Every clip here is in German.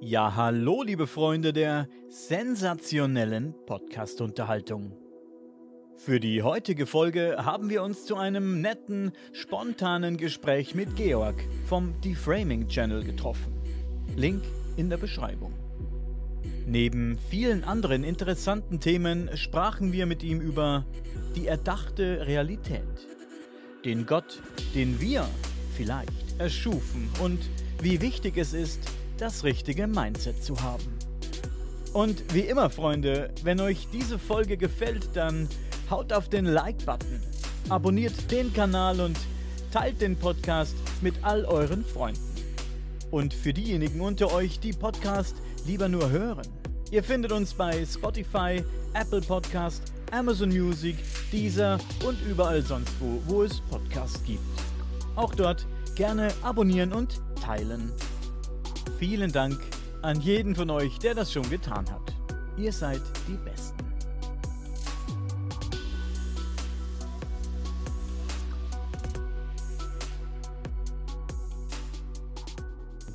Ja, hallo, liebe Freunde der sensationellen Podcast-Unterhaltung. Für die heutige Folge haben wir uns zu einem netten, spontanen Gespräch mit Georg vom Deframing Channel getroffen. Link in der Beschreibung. Neben vielen anderen interessanten Themen sprachen wir mit ihm über die erdachte Realität, den Gott, den wir vielleicht erschufen und wie wichtig es ist, das richtige Mindset zu haben. Und wie immer, Freunde, wenn euch diese Folge gefällt, dann haut auf den Like-Button, abonniert den Kanal und teilt den Podcast mit all euren Freunden. Und für diejenigen unter euch, die Podcast lieber nur hören, ihr findet uns bei Spotify, Apple Podcast, Amazon Music, Deezer und überall sonst wo, wo es Podcasts gibt. Auch dort gerne abonnieren und teilen. Vielen Dank an jeden von euch, der das schon getan hat. Ihr seid die Besten.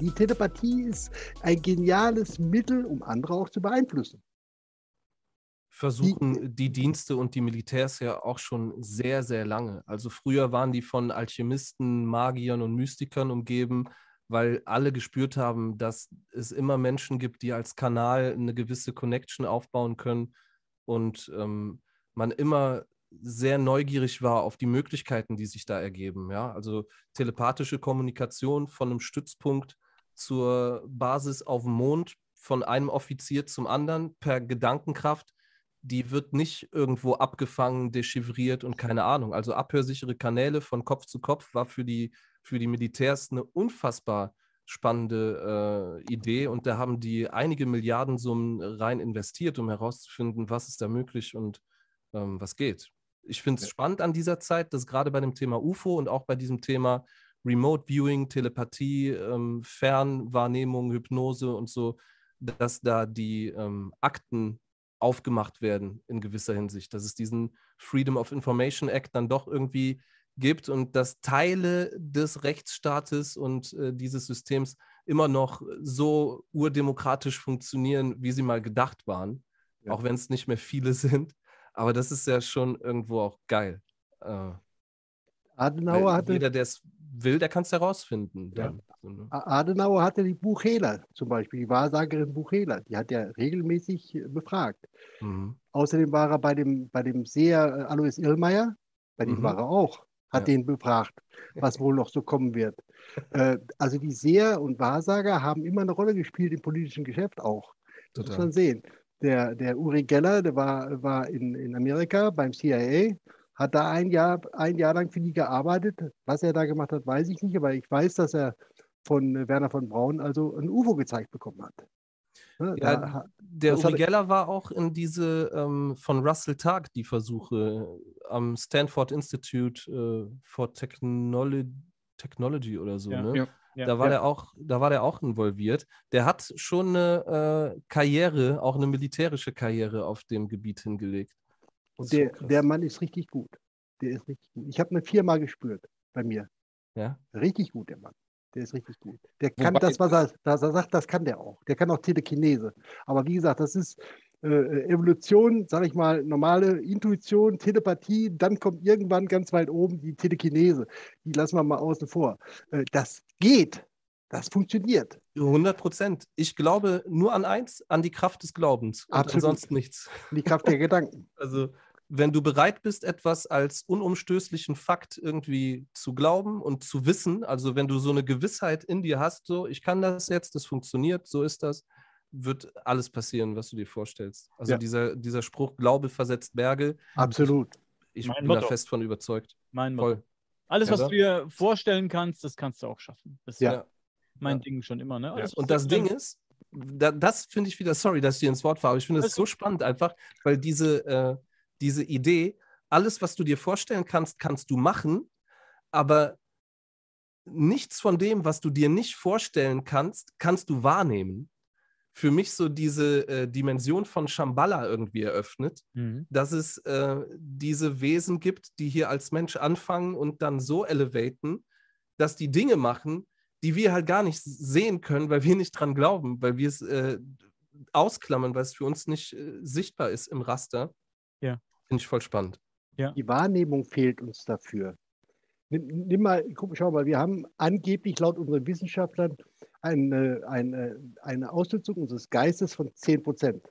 Die Telepathie ist ein geniales Mittel, um andere auch zu beeinflussen. Versuchen die Dienste und die Militärs ja auch schon sehr, sehr lange. Also früher waren die von Alchemisten, Magiern und Mystikern umgeben, weil alle gespürt haben, dass es immer Menschen gibt, die als Kanal eine gewisse Connection aufbauen können und ähm, man immer sehr neugierig war auf die Möglichkeiten, die sich da ergeben. Ja? Also telepathische Kommunikation von einem Stützpunkt zur Basis auf dem Mond, von einem Offizier zum anderen per Gedankenkraft, die wird nicht irgendwo abgefangen, dechiffriert und keine Ahnung. Also abhörsichere Kanäle von Kopf zu Kopf war für die für die Militärs eine unfassbar spannende äh, Idee und da haben die einige Milliardensummen rein investiert, um herauszufinden, was ist da möglich und ähm, was geht. Ich finde es ja. spannend an dieser Zeit, dass gerade bei dem Thema UFO und auch bei diesem Thema Remote Viewing, Telepathie, ähm, Fernwahrnehmung, Hypnose und so, dass da die ähm, Akten aufgemacht werden in gewisser Hinsicht, dass es diesen Freedom of Information Act dann doch irgendwie gibt und dass Teile des Rechtsstaates und äh, dieses Systems immer noch so urdemokratisch funktionieren, wie sie mal gedacht waren, ja. auch wenn es nicht mehr viele sind. Aber das ist ja schon irgendwo auch geil. Äh, Adenauer hatte. Jeder, der es will, der kann es herausfinden. Ja. Ne? Adenauer hatte die Buchhehler zum Beispiel, die Wahrsagerin Buchhehler, die hat er regelmäßig äh, befragt. Mhm. Außerdem war er bei dem, bei dem Seher äh, Alois Irlmeier, bei dem mhm. war er auch hat ja. den befragt, was wohl noch so kommen wird. Äh, also die Seher und Wahrsager haben immer eine Rolle gespielt im politischen Geschäft auch. Das Total. muss man sehen. Der, der Uri Geller, der war, war in, in Amerika beim CIA, hat da ein Jahr, ein Jahr lang für die gearbeitet. Was er da gemacht hat, weiß ich nicht, aber ich weiß, dass er von Werner von Braun also ein UFO gezeigt bekommen hat. Ne, ja, der Uri Geller war auch in diese ähm, von Russell Targ, die Versuche am Stanford Institute äh, for Technology, Technology oder so, ja, ne? Ja, ja, da war der auch, da war der auch involviert. Der hat schon eine äh, Karriere, auch eine militärische Karriere auf dem Gebiet hingelegt. Der, der Mann ist richtig gut. Der ist richtig gut. Ich habe ihn viermal gespürt bei mir. Ja. Richtig gut, der Mann. Der ist richtig gut. Der kann Wobei, das, was er, was er sagt, das kann der auch. Der kann auch Telekinese. Aber wie gesagt, das ist äh, Evolution, sage ich mal, normale Intuition, Telepathie. Dann kommt irgendwann ganz weit oben die Telekinese. Die lassen wir mal außen vor. Äh, das geht. Das funktioniert. 100 Prozent. Ich glaube nur an eins, an die Kraft des Glaubens. Und Absolut. ansonsten nichts. Die Kraft der Gedanken. Also wenn du bereit bist, etwas als unumstößlichen Fakt irgendwie zu glauben und zu wissen, also wenn du so eine Gewissheit in dir hast, so ich kann das jetzt, das funktioniert, so ist das, wird alles passieren, was du dir vorstellst. Also ja. dieser, dieser Spruch, Glaube versetzt Berge. Absolut. Ich, ich bin Motto. da fest von überzeugt. Mein Voll. Alles, was ja, du dir vorstellen kannst, das kannst du auch schaffen. Das ist ja. mein Ding schon immer. Ne? Alles, und das Ding ist, da, das finde ich wieder, sorry, dass ich dir ins Wort fahre, aber ich finde das so spannend einfach, weil diese, äh, diese Idee, alles, was du dir vorstellen kannst, kannst du machen, aber nichts von dem, was du dir nicht vorstellen kannst, kannst du wahrnehmen. Für mich so diese äh, Dimension von Shambhala irgendwie eröffnet, mhm. dass es äh, diese Wesen gibt, die hier als Mensch anfangen und dann so elevaten, dass die Dinge machen, die wir halt gar nicht sehen können, weil wir nicht dran glauben, weil wir es äh, ausklammern, weil es für uns nicht äh, sichtbar ist im Raster. Ja. Finde ich voll spannend. Ja. Die Wahrnehmung fehlt uns dafür. Nimm, nimm, mal, guck, schau mal, wir haben angeblich laut unseren Wissenschaftlern eine, eine, eine Ausnutzung unseres Geistes von 10 Prozent.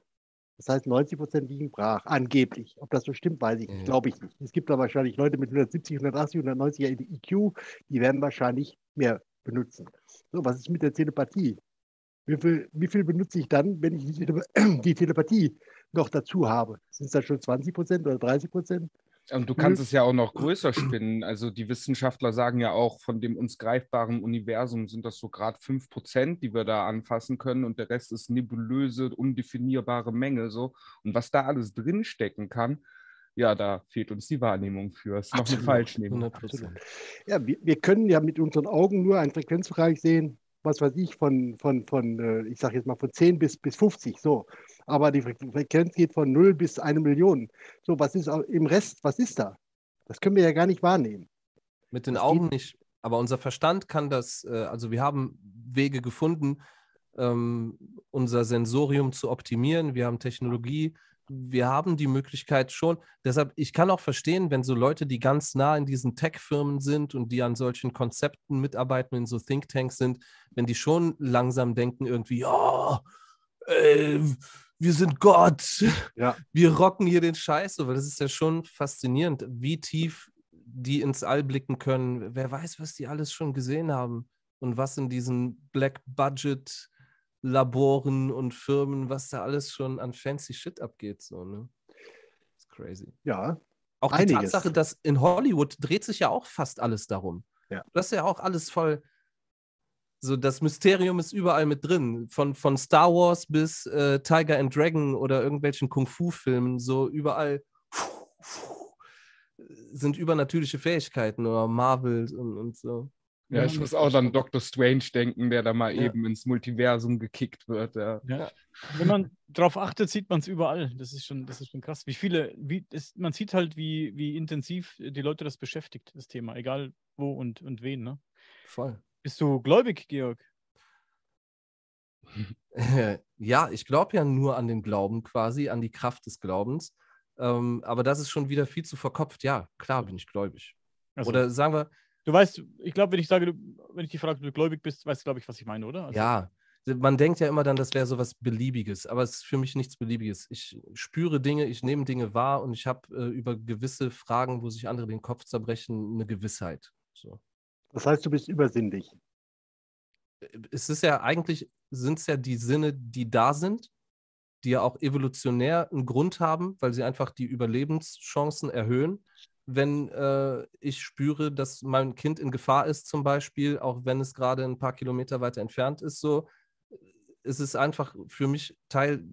Das heißt, 90 Prozent liegen brach, angeblich. Ob das so stimmt, weiß ich nicht, glaube ich nicht. Es gibt da wahrscheinlich Leute mit 170, 180, 190 IQ, die werden wahrscheinlich mehr benutzen. So, was ist mit der Telepathie? Wie viel, wie viel benutze ich dann, wenn ich die, Telepathie noch dazu habe? Sind es dann schon 20 Prozent oder 30 Prozent? Und du kannst es ja auch noch größer spinnen. Also die Wissenschaftler sagen ja auch, von dem uns greifbaren Universum sind das so gerade 5%, die wir da anfassen können und der Rest ist nebulöse, undefinierbare Menge. So. Und was da alles drinstecken kann, ja, da fehlt uns die Wahrnehmung für. Das ist noch eine Falschnehmung. Ja, wir, wir können ja mit unseren Augen nur einen Frequenzbereich sehen, was weiß ich, von, von, von äh, ich sage jetzt mal von 10 bis, bis 50, so. Aber die Frequenz geht von 0 bis 1 Million. So, was ist im Rest, was ist da? Das können wir ja gar nicht wahrnehmen. Mit den das Augen nicht. Aber unser Verstand kann das, äh, also wir haben Wege gefunden, ähm, unser Sensorium zu optimieren. Wir haben Technologie, wir haben die Möglichkeit schon. Deshalb, ich kann auch verstehen, wenn so Leute, die ganz nah in diesen Tech-Firmen sind und die an solchen Konzepten mitarbeiten, in so Thinktanks sind, wenn die schon langsam denken, irgendwie, ja, äh, wir sind Gott, ja. wir rocken hier den Scheiß, weil das ist ja schon faszinierend, wie tief die ins All blicken können. Wer weiß, was die alles schon gesehen haben und was in diesen Black Budget Laboren und Firmen, was da alles schon an fancy Shit abgeht. So, ne? Das ist crazy. Ja. Auch die einiges. Tatsache, dass in Hollywood dreht sich ja auch fast alles darum. Ja. Das ist ja auch alles voll. So, das Mysterium ist überall mit drin. Von, von Star Wars bis äh, Tiger and Dragon oder irgendwelchen Kung-Fu-Filmen, so überall sind übernatürliche Fähigkeiten oder Marvel und, und so. Ja, ich muss auch an Dr. Strange denken, der da mal ja. eben ins Multiversum gekickt wird. Ja. ja. Wenn man darauf achtet, sieht man es überall. Das ist schon, das ist schon krass. Wie viele, wie ist, man sieht halt, wie, wie intensiv die Leute das beschäftigt, das Thema, egal wo und, und wen. Ne? Voll. Bist du gläubig, Georg? ja, ich glaube ja nur an den Glauben quasi, an die Kraft des Glaubens. Ähm, aber das ist schon wieder viel zu verkopft. Ja, klar bin ich gläubig. Also. Oder sagen wir, Du weißt, ich glaube, wenn ich sage, wenn ich dich frage, ob du gläubig bist, weißt du, glaube ich, was ich meine, oder? Also, ja, man denkt ja immer dann, das wäre so was Beliebiges, aber es ist für mich nichts Beliebiges. Ich spüre Dinge, ich nehme Dinge wahr und ich habe äh, über gewisse Fragen, wo sich andere den Kopf zerbrechen, eine Gewissheit. So. Das heißt, du bist übersinnlich. Es ist ja eigentlich, sind es ja die Sinne, die da sind, die ja auch evolutionär einen Grund haben, weil sie einfach die Überlebenschancen erhöhen wenn äh, ich spüre, dass mein Kind in Gefahr ist, zum Beispiel, auch wenn es gerade ein paar Kilometer weiter entfernt ist, so, ist es einfach für mich Teil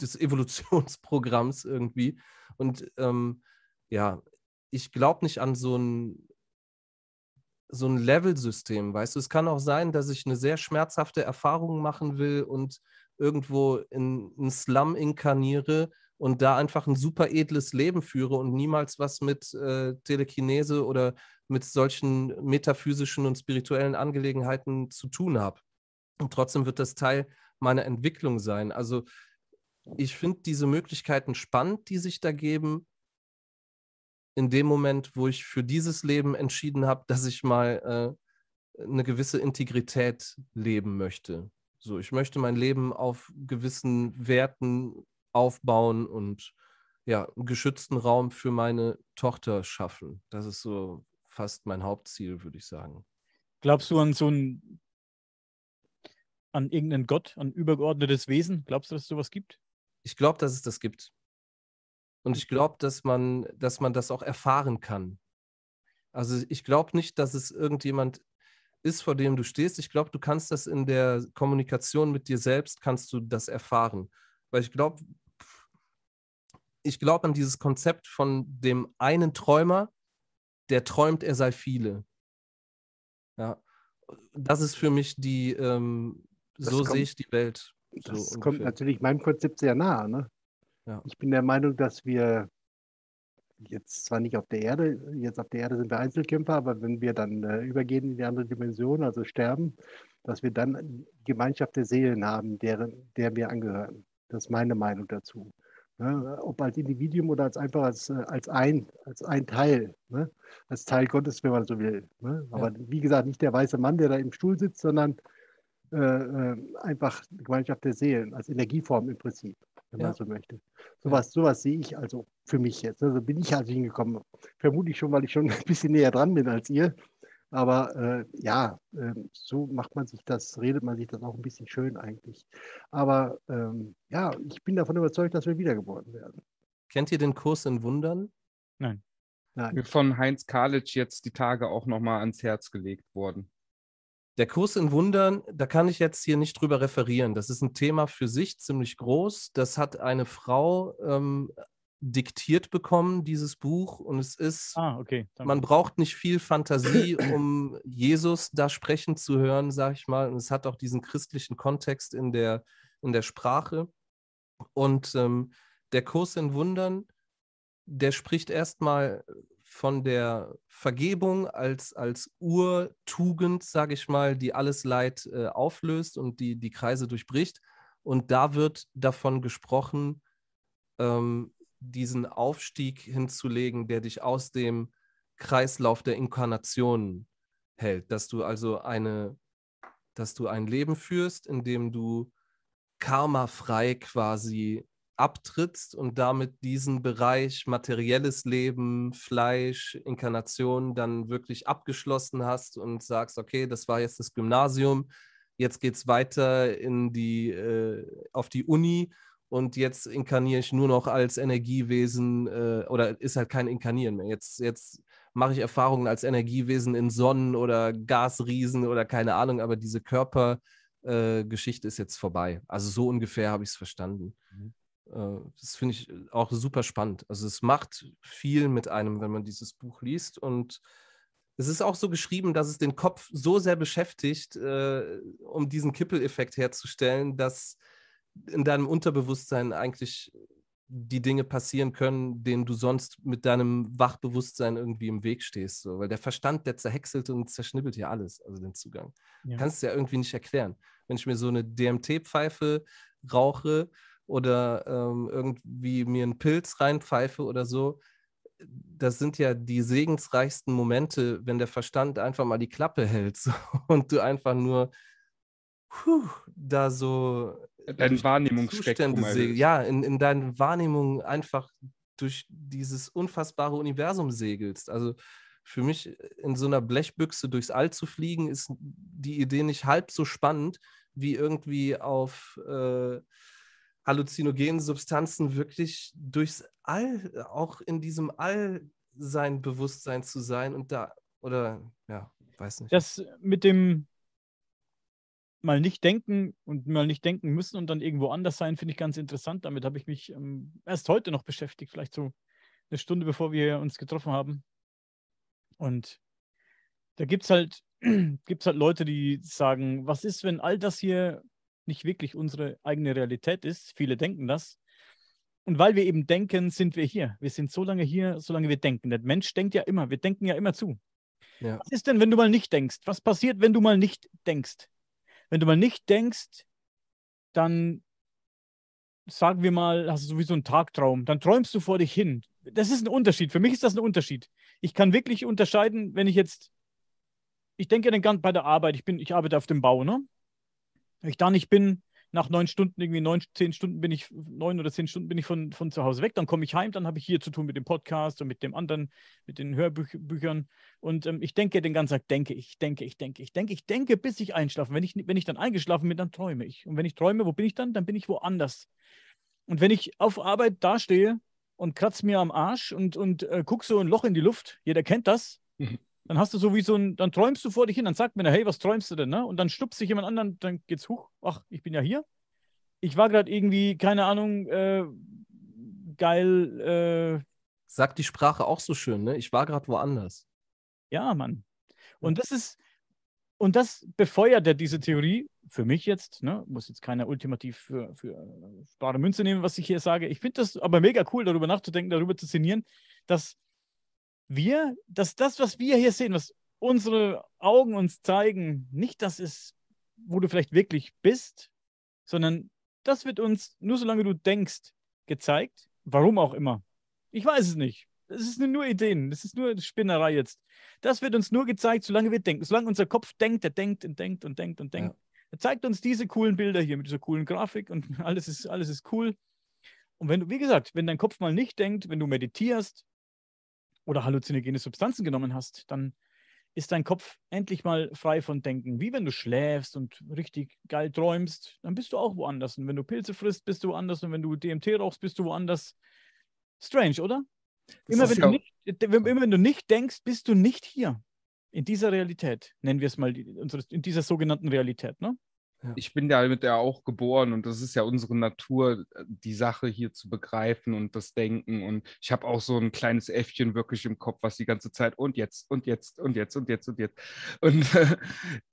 des Evolutionsprogramms irgendwie. Und ähm, ja, ich glaube nicht an so ein, so ein Level-System, weißt du. Es kann auch sein, dass ich eine sehr schmerzhafte Erfahrung machen will und irgendwo in einen Slum inkarniere und da einfach ein super edles Leben führe und niemals was mit äh, Telekinese oder mit solchen metaphysischen und spirituellen Angelegenheiten zu tun habe. Und trotzdem wird das Teil meiner Entwicklung sein. Also ich finde diese Möglichkeiten spannend, die sich da geben. In dem Moment, wo ich für dieses Leben entschieden habe, dass ich mal äh, eine gewisse Integrität leben möchte. So, ich möchte mein Leben auf gewissen Werten aufbauen und ja, einen geschützten Raum für meine Tochter schaffen. Das ist so fast mein Hauptziel, würde ich sagen. Glaubst du an so ein, an irgendeinen Gott, an übergeordnetes Wesen? Glaubst du, dass es sowas gibt? Ich glaube, dass es das gibt. Und ich glaube, dass man, dass man das auch erfahren kann. Also ich glaube nicht, dass es irgendjemand ist, vor dem du stehst. Ich glaube, du kannst das in der Kommunikation mit dir selbst, kannst du das erfahren. Weil ich glaube, ich glaube an dieses Konzept von dem einen Träumer, der träumt, er sei viele. Ja, das ist für mich die, ähm, so kommt, sehe ich die Welt. So das kommt natürlich meinem Konzept sehr nah. Ne? Ja. Ich bin der Meinung, dass wir jetzt zwar nicht auf der Erde, jetzt auf der Erde sind wir Einzelkämpfer, aber wenn wir dann äh, übergehen in die andere Dimension, also sterben, dass wir dann Gemeinschaft der Seelen haben, deren, der wir angehören. Das ist meine Meinung dazu. Ne? Ob als Individuum oder als einfach als, äh, als, ein, als ein Teil, ne? als Teil Gottes, wenn man so will. Ne? Aber ja. wie gesagt, nicht der weiße Mann, der da im Stuhl sitzt, sondern äh, äh einfach Gemeinschaft der Seelen, als Energieform im Prinzip, wenn ja. man so möchte. Sowas, sowas sehe ich also für mich jetzt. Also bin ich halt hingekommen. Vermutlich schon, weil ich schon ein bisschen näher dran bin als ihr. Aber äh, ja, äh, so macht man sich das, redet man sich das auch ein bisschen schön eigentlich. Aber ähm, ja, ich bin davon überzeugt, dass wir wiedergeboren werden. Kennt ihr den Kurs in Wundern? Nein. Nein. Von Heinz Kalitsch jetzt die Tage auch nochmal ans Herz gelegt worden. Der Kurs in Wundern, da kann ich jetzt hier nicht drüber referieren. Das ist ein Thema für sich, ziemlich groß. Das hat eine Frau ähm, diktiert bekommen, dieses Buch. Und es ist, ah, okay. man braucht nicht viel Fantasie, um Jesus da sprechen zu hören, sag ich mal. Und es hat auch diesen christlichen Kontext in der, in der Sprache. Und ähm, der Kurs in Wundern, der spricht erstmal von der Vergebung als, als Urtugend, sage ich mal, die alles Leid äh, auflöst und die, die Kreise durchbricht. Und da wird davon gesprochen, ähm, diesen Aufstieg hinzulegen, der dich aus dem Kreislauf der Inkarnation hält, dass du also eine, dass du ein Leben führst, in dem du karmafrei quasi abtrittst und damit diesen Bereich materielles Leben, Fleisch, Inkarnation dann wirklich abgeschlossen hast und sagst, okay, das war jetzt das Gymnasium, jetzt geht es weiter in die, äh, auf die Uni und jetzt inkarniere ich nur noch als Energiewesen äh, oder ist halt kein Inkarnieren mehr. Jetzt, jetzt mache ich Erfahrungen als Energiewesen in Sonnen- oder Gasriesen oder keine Ahnung, aber diese Körpergeschichte äh, ist jetzt vorbei. Also so ungefähr habe ich es verstanden. Mhm. Äh, das finde ich auch super spannend. Also es macht viel mit einem, wenn man dieses Buch liest und es ist auch so geschrieben, dass es den Kopf so sehr beschäftigt, äh, um diesen Kippeleffekt herzustellen, dass in deinem Unterbewusstsein eigentlich die Dinge passieren können, denen du sonst mit deinem Wachbewusstsein irgendwie im Weg stehst. So. Weil der Verstand, der zerhäckselt und zerschnibbelt ja alles, also den Zugang. Ja. Kannst du ja irgendwie nicht erklären. Wenn ich mir so eine DMT-Pfeife rauche oder ähm, irgendwie mir einen Pilz reinpfeife oder so, das sind ja die segensreichsten Momente, wenn der Verstand einfach mal die Klappe hält so, und du einfach nur puh, da so dein Wahrnehmungsspektrum. Ja, in, in deinen Wahrnehmungen einfach durch dieses unfassbare Universum segelst. Also für mich in so einer Blechbüchse durchs All zu fliegen, ist die Idee nicht halb so spannend, wie irgendwie auf äh, halluzinogenen Substanzen wirklich durchs All, auch in diesem All sein Bewusstsein zu sein und da, oder ja, weiß nicht. Das mit dem mal nicht denken und mal nicht denken müssen und dann irgendwo anders sein, finde ich ganz interessant. Damit habe ich mich ähm, erst heute noch beschäftigt, vielleicht so eine Stunde bevor wir uns getroffen haben. Und da gibt es halt, gibt's halt Leute, die sagen, was ist, wenn all das hier nicht wirklich unsere eigene Realität ist? Viele denken das. Und weil wir eben denken, sind wir hier. Wir sind so lange hier, solange wir denken. Der Mensch denkt ja immer, wir denken ja immer zu. Ja. Was ist denn, wenn du mal nicht denkst? Was passiert, wenn du mal nicht denkst? Wenn du mal nicht denkst, dann sagen wir mal, hast du sowieso einen Tagtraum, dann träumst du vor dich hin. Das ist ein Unterschied. Für mich ist das ein Unterschied. Ich kann wirklich unterscheiden, wenn ich jetzt, ich denke den ganzen bei der Arbeit, ich bin, ich arbeite auf dem Bau, ne? Wenn ich da nicht bin, nach neun Stunden, irgendwie neun, zehn Stunden bin ich, neun oder zehn Stunden bin ich von, von zu Hause weg, dann komme ich heim, dann habe ich hier zu tun mit dem Podcast und mit dem anderen, mit den Hörbüchern. Und ähm, ich denke den ganzen Tag, denke ich, denke ich, denke ich, denke ich, denke, bis ich einschlafe. Wenn ich, wenn ich dann eingeschlafen bin, dann träume ich. Und wenn ich träume, wo bin ich dann? Dann bin ich woanders. Und wenn ich auf Arbeit dastehe und kratze mir am Arsch und, und äh, gucke so ein Loch in die Luft, jeder kennt das, dann hast du so wie so ein, dann träumst du vor dich hin, dann sagt mir, hey, was träumst du denn? Ne? Und dann stupst sich jemand anderen, dann geht's hoch, ach, ich bin ja hier. Ich war gerade irgendwie, keine Ahnung, äh, geil. Äh, Sagt die Sprache auch so schön, ne? Ich war gerade woanders. Ja, Mann. Und das ist, und das befeuert ja diese Theorie, für mich jetzt, ne, muss jetzt keiner ultimativ für, für bare Münze nehmen, was ich hier sage. Ich finde das aber mega cool, darüber nachzudenken, darüber zu sinnieren, dass wir, dass das, was wir hier sehen, was unsere Augen uns zeigen, nicht das ist, wo du vielleicht wirklich bist, sondern das wird uns, nur solange du denkst, gezeigt. Warum auch immer. Ich weiß es nicht. Es ist nur Ideen, das ist nur Spinnerei jetzt. Das wird uns nur gezeigt, solange wir denken. Solange unser Kopf denkt, der denkt und denkt und denkt und denkt. Ja. Er zeigt uns diese coolen Bilder hier mit dieser coolen Grafik und alles ist, alles ist cool. Und wenn du, wie gesagt, wenn dein Kopf mal nicht denkt, wenn du meditierst oder halluzinogene Substanzen genommen hast, dann ist dein Kopf endlich mal frei von Denken. Wie wenn du schläfst und richtig geil träumst, dann bist du auch woanders. Und wenn du Pilze frisst, bist du woanders. Und wenn du DMT rauchst, bist du woanders. Strange, oder? Immer wenn, ja nicht, immer wenn, du nicht denkst, bist du nicht hier. In dieser Realität, nennen wir es mal, in dieser sogenannten Realität, ne? Ja. Ich bin ja mit der auch geboren und das ist ja unsere Natur, die Sache hier zu begreifen und das Denken. Und ich habe auch so ein kleines Äffchen wirklich im Kopf, was die ganze Zeit und jetzt und jetzt und jetzt und jetzt und jetzt. Und äh,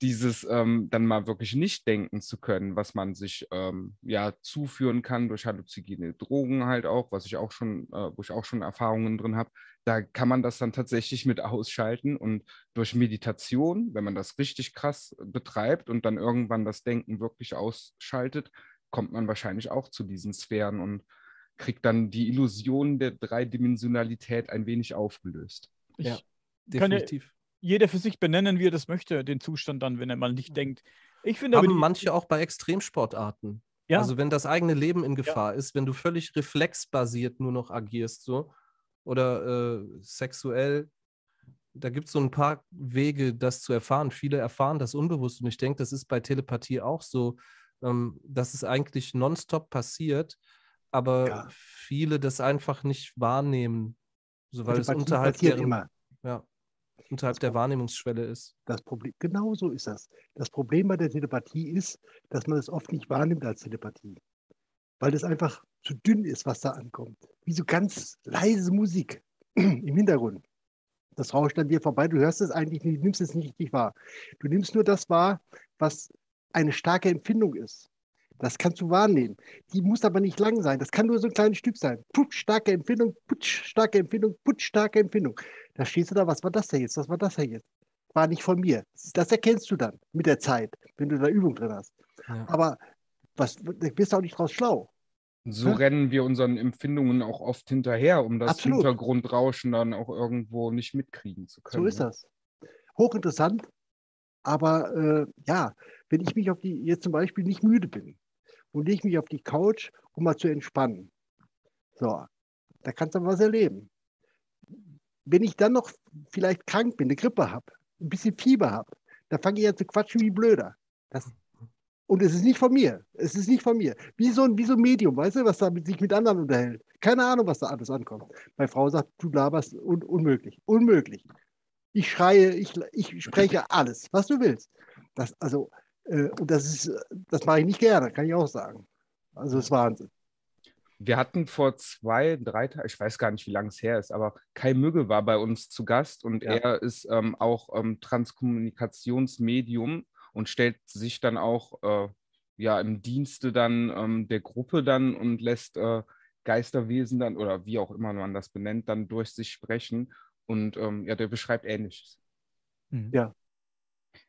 dieses ähm, dann mal wirklich nicht denken zu können, was man sich ähm, ja zuführen kann durch halluzinogene Drogen halt auch, was ich auch schon, äh, wo ich auch schon Erfahrungen drin habe da kann man das dann tatsächlich mit ausschalten und durch Meditation, wenn man das richtig krass betreibt und dann irgendwann das Denken wirklich ausschaltet, kommt man wahrscheinlich auch zu diesen Sphären und kriegt dann die Illusion der Dreidimensionalität ein wenig aufgelöst. Ich ja, definitiv. Jeder für sich benennen, wie er das möchte, den Zustand dann, wenn er mal nicht denkt. Ich finde Haben aber manche auch bei Extremsportarten. Ja. Also wenn das eigene Leben in Gefahr ja. ist, wenn du völlig reflexbasiert nur noch agierst, so, oder äh, sexuell. Da gibt es so ein paar Wege, das zu erfahren. Viele erfahren das unbewusst und ich denke, das ist bei Telepathie auch so, ähm, dass es eigentlich nonstop passiert, aber ja. viele das einfach nicht wahrnehmen, so weil Telepathie es unterhalb deren, immer. Ja, unterhalb das der Wahrnehmungsschwelle ist. Das Problem, genau so ist das. Das Problem bei der Telepathie ist, dass man es oft nicht wahrnimmt als Telepathie weil das einfach zu dünn ist, was da ankommt. Wie so ganz leise Musik im Hintergrund. Das rauscht an dir vorbei, du hörst es eigentlich nicht, du nimmst es nicht richtig wahr. Du nimmst nur das wahr, was eine starke Empfindung ist. Das kannst du wahrnehmen. Die muss aber nicht lang sein. Das kann nur so ein kleines Stück sein. Putsch, starke Empfindung, putsch, starke Empfindung, putsch, starke Empfindung. Da stehst du da, was war das denn jetzt? Was war das denn jetzt? War nicht von mir. Das erkennst du dann mit der Zeit, wenn du da Übung drin hast. Ja. Aber was, da bist du auch nicht draus schlau. So ja? rennen wir unseren Empfindungen auch oft hinterher, um das Absolut. Hintergrundrauschen dann auch irgendwo nicht mitkriegen zu können. So ist ne? das. Hochinteressant, aber äh, ja, wenn ich mich auf die, jetzt zum Beispiel nicht müde bin und lege mich auf die Couch, um mal zu entspannen, so, da kannst du was erleben. Wenn ich dann noch vielleicht krank bin, eine Grippe habe, ein bisschen Fieber habe, dann fange ich an zu quatschen wie blöder. Das, und es ist nicht von mir. Es ist nicht von mir. Wie so ein, wie so ein Medium, weißt du, was da mit, sich mit anderen unterhält. Keine Ahnung, was da alles ankommt. Meine Frau sagt, du laberst un unmöglich. Unmöglich. Ich schreie, ich, ich spreche alles, was du willst. Das, also, äh, und das ist, das mache ich nicht gerne, kann ich auch sagen. Also, das ist Wahnsinn. Wir hatten vor zwei, drei Tagen, ich weiß gar nicht, wie lange es her ist, aber Kai Mügge war bei uns zu Gast und ja. er ist ähm, auch ähm, Transkommunikationsmedium und stellt sich dann auch äh, ja im Dienste dann ähm, der Gruppe dann und lässt äh, Geisterwesen dann oder wie auch immer man das benennt, dann durch sich sprechen. Und ähm, ja, der beschreibt Ähnliches. Mhm. Ja.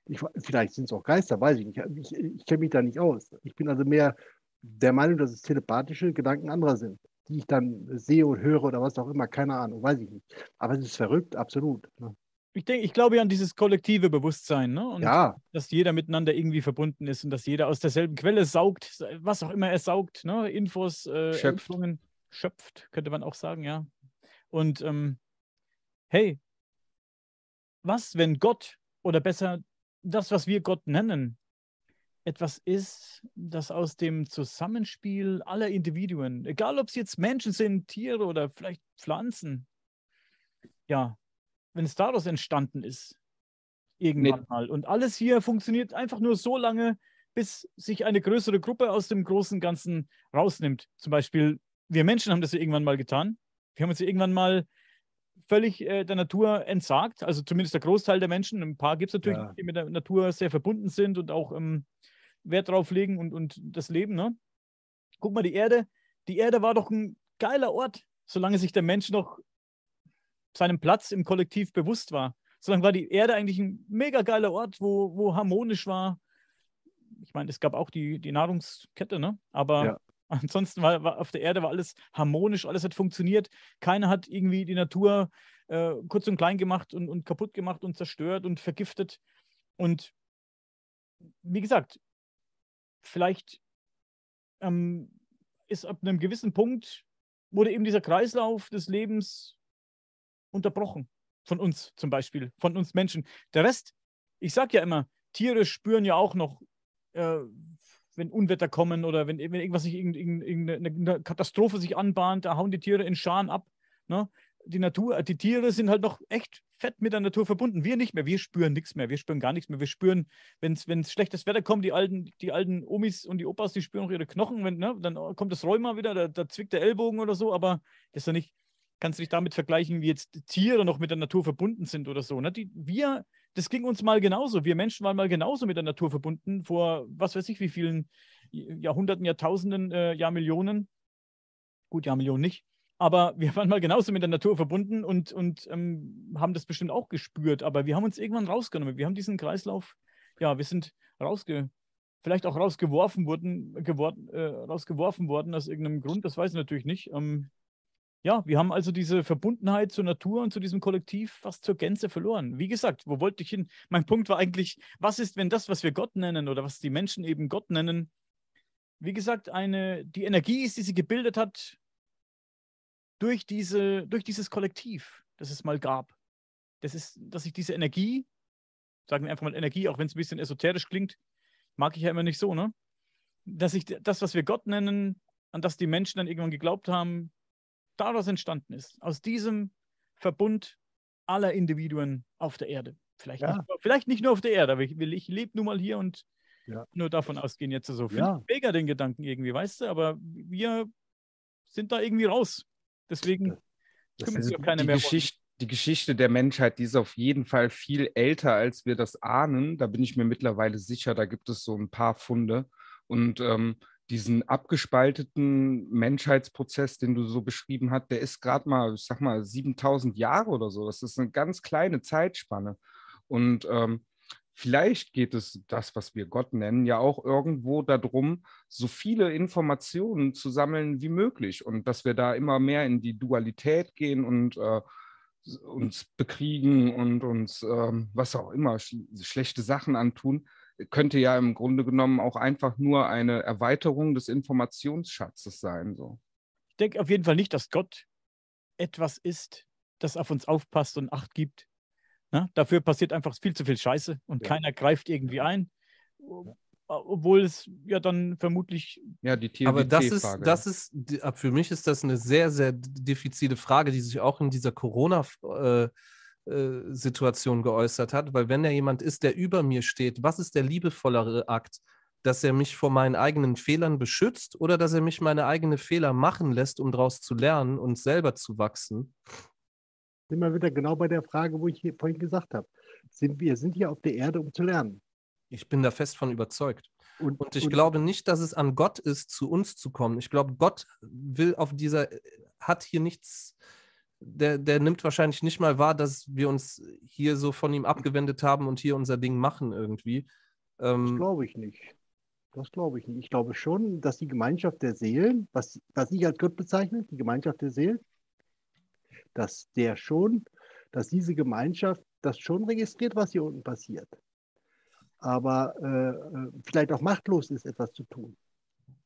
Ich, vielleicht sind es auch Geister, weiß ich nicht. Ich, ich kenne mich da nicht aus. Ich bin also mehr der Meinung, dass es telepathische Gedanken anderer sind, die ich dann sehe und höre oder was auch immer, keine Ahnung, weiß ich nicht. Aber es ist verrückt, absolut. Ne? Ich denke, ich glaube ja an dieses kollektive Bewusstsein, ne? Und ja. dass jeder miteinander irgendwie verbunden ist und dass jeder aus derselben Quelle saugt, was auch immer er saugt, ne? Infos, äh, schöpft. Schöpft, könnte man auch sagen, ja. Und ähm, hey, was, wenn Gott oder besser das, was wir Gott nennen, etwas ist, das aus dem Zusammenspiel aller Individuen, egal ob es jetzt Menschen sind, Tiere oder vielleicht Pflanzen, ja, wenn es daraus entstanden ist. Irgendwann nee. mal. Und alles hier funktioniert einfach nur so lange, bis sich eine größere Gruppe aus dem großen Ganzen rausnimmt. Zum Beispiel, wir Menschen haben das ja irgendwann mal getan. Wir haben uns ja irgendwann mal völlig äh, der Natur entsagt, also zumindest der Großteil der Menschen. Ein paar gibt es natürlich, ja. die mit der Natur sehr verbunden sind und auch ähm, Wert drauf legen und, und das Leben. Ne? Guck mal, die Erde, die Erde war doch ein geiler Ort, solange sich der Mensch noch seinem Platz im Kollektiv bewusst war. Solange war die Erde eigentlich ein mega geiler Ort, wo, wo harmonisch war. Ich meine, es gab auch die, die Nahrungskette, ne? aber ja. ansonsten war, war, auf der Erde war alles harmonisch, alles hat funktioniert. Keiner hat irgendwie die Natur äh, kurz und klein gemacht und, und kaputt gemacht und zerstört und vergiftet. Und wie gesagt, vielleicht ähm, ist ab einem gewissen Punkt, wurde eben dieser Kreislauf des Lebens unterbrochen. Von uns zum Beispiel, von uns Menschen. Der Rest, ich sage ja immer, Tiere spüren ja auch noch, äh, wenn Unwetter kommen oder wenn, wenn irgendwas sich, irgendeine Katastrophe sich anbahnt, da hauen die Tiere in Scharen ab. Ne? Die Natur, die Tiere sind halt noch echt fett mit der Natur verbunden. Wir nicht mehr. Wir spüren nichts mehr. Wir spüren gar nichts mehr. Wir spüren, wenn es schlechtes Wetter kommt, die alten, die alten Omis und die Opas, die spüren auch ihre Knochen. Wenn, ne, dann kommt das Rheuma wieder, da, da zwickt der Ellbogen oder so, aber das ist ja nicht, kannst du dich damit vergleichen, wie jetzt Tiere noch mit der Natur verbunden sind oder so. Ne? Die, wir, das ging uns mal genauso. Wir Menschen waren mal genauso mit der Natur verbunden vor was weiß ich wie vielen Jahrhunderten, Jahrtausenden, äh, Jahrmillionen. Gut, Jahrmillionen nicht. Aber wir waren mal genauso mit der Natur verbunden und, und ähm, haben das bestimmt auch gespürt. Aber wir haben uns irgendwann rausgenommen. Wir haben diesen Kreislauf, ja, wir sind rausge, vielleicht auch rausgeworfen worden, geworden, äh, rausgeworfen worden aus irgendeinem Grund, das weiß ich natürlich nicht. Ähm, ja, wir haben also diese Verbundenheit zur Natur und zu diesem Kollektiv fast zur Gänze verloren. Wie gesagt, wo wollte ich hin? Mein Punkt war eigentlich, was ist, wenn das, was wir Gott nennen oder was die Menschen eben Gott nennen, wie gesagt, eine, die Energie ist, die sie gebildet hat durch, diese, durch dieses Kollektiv, das es mal gab. Das ist, dass ich diese Energie, sagen wir einfach mal Energie, auch wenn es ein bisschen esoterisch klingt, mag ich ja immer nicht so, ne? Dass ich das, was wir Gott nennen, an das die Menschen dann irgendwann geglaubt haben, daraus entstanden ist. Aus diesem Verbund aller Individuen auf der Erde. Vielleicht, ja. nicht, vielleicht nicht nur auf der Erde, aber ich, ich lebe nun mal hier und ja. nur davon ausgehen jetzt so. Finde ja. mega den Gedanken irgendwie, weißt du, aber wir sind da irgendwie raus. Deswegen kümmert sich auch keine mehr. Geschichte, die Geschichte der Menschheit, die ist auf jeden Fall viel älter, als wir das ahnen. Da bin ich mir mittlerweile sicher, da gibt es so ein paar Funde. Und ähm, diesen abgespalteten Menschheitsprozess, den du so beschrieben hast, der ist gerade mal, ich sag mal, 7000 Jahre oder so. Das ist eine ganz kleine Zeitspanne. Und ähm, Vielleicht geht es, das, was wir Gott nennen, ja auch irgendwo darum, so viele Informationen zu sammeln wie möglich und dass wir da immer mehr in die Dualität gehen und äh, uns bekriegen und uns ähm, was auch immer sch schlechte Sachen antun, könnte ja im Grunde genommen auch einfach nur eine Erweiterung des Informationsschatzes sein. So. Ich denke auf jeden Fall nicht, dass Gott etwas ist, das auf uns aufpasst und Acht gibt. Ne? Dafür passiert einfach viel zu viel Scheiße und ja. keiner greift irgendwie ein. Obwohl es ja dann vermutlich. Ja, die TVC Aber das ist, das ist, für mich ist das eine sehr, sehr diffizile Frage, die sich auch in dieser Corona-Situation äh, äh, geäußert hat. Weil, wenn da jemand ist, der über mir steht, was ist der liebevollere Akt? Dass er mich vor meinen eigenen Fehlern beschützt oder dass er mich meine eigenen Fehler machen lässt, um daraus zu lernen und selber zu wachsen? sind wir wieder genau bei der Frage, wo ich vorhin gesagt habe. Sind wir sind hier auf der Erde, um zu lernen. Ich bin da fest von überzeugt. Und, und ich und, glaube nicht, dass es an Gott ist, zu uns zu kommen. Ich glaube, Gott will auf dieser, hat hier nichts, der, der nimmt wahrscheinlich nicht mal wahr, dass wir uns hier so von ihm abgewendet haben und hier unser Ding machen irgendwie. Ähm, das glaube ich nicht. Das glaube ich nicht. Ich glaube schon, dass die Gemeinschaft der Seelen, was, was ich als Gott bezeichne, die Gemeinschaft der Seelen, dass der schon, dass diese Gemeinschaft das schon registriert, was hier unten passiert. Aber äh, äh vielleicht auch machtlos ist, etwas zu tun.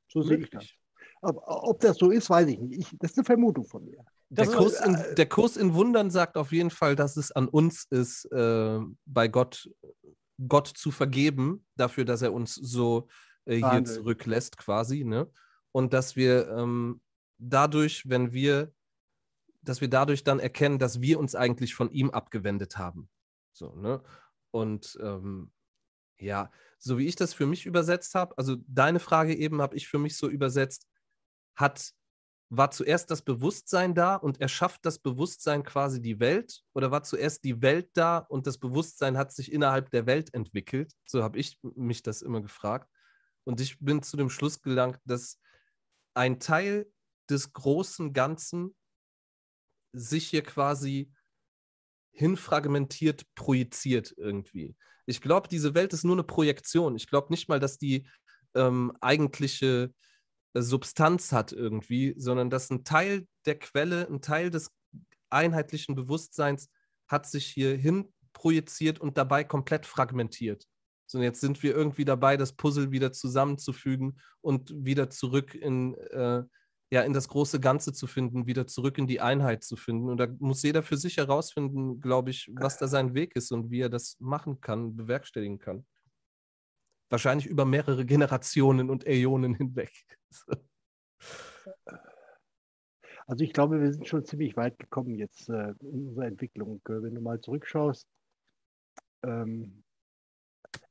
So sehe ich das. Aber ob das so ist, weiß ich nicht. Ich, das ist eine Vermutung von mir. Der Kurs, in, äh, der Kurs, in, Wundern sagt auf jeden Fall, dass es an uns ist, äh, bei Gott, Gott zu vergeben, dafür, dass er uns so äh, hier zurücklässt, quasi. Ne? Und dass wir ähm, dadurch, wenn wir dass wir dadurch dann erkennen, dass wir uns eigentlich von ihm abgewendet haben. So, ne? Und ähm, ja, so wie ich das für mich übersetzt habe, also deine Frage eben habe ich für mich so übersetzt, hat war zuerst das Bewusstsein da und erschafft das Bewusstsein quasi die Welt? Oder war zuerst die Welt da und das Bewusstsein hat sich innerhalb der Welt entwickelt? So habe ich mich das immer gefragt. Und ich bin zu dem Schluss gelangt, dass ein Teil des großen Ganzen sich hier quasi hinfragmentiert projiziert irgendwie. Ich glaube, diese Welt ist nur eine Projektion. Ich glaube nicht mal, dass die ähm, eigentliche Substanz hat irgendwie, sondern dass ein Teil der Quelle, ein Teil des einheitlichen Bewusstseins hat sich hier hin projiziert und dabei komplett fragmentiert. So, jetzt sind wir irgendwie dabei, das Puzzle wieder zusammenzufügen und wieder zurück in, äh, ja, in das große Ganze zu finden, wieder zurück in die Einheit zu finden. Und da muss jeder für sich herausfinden, glaube ich, was da sein Weg ist und wie er das machen kann, bewerkstelligen kann. Wahrscheinlich über mehrere Generationen und Äonen hinweg. Also ich glaube, wir sind schon ziemlich weit gekommen jetzt äh, in unserer Entwicklung. Wenn du mal zurückschaust, ähm,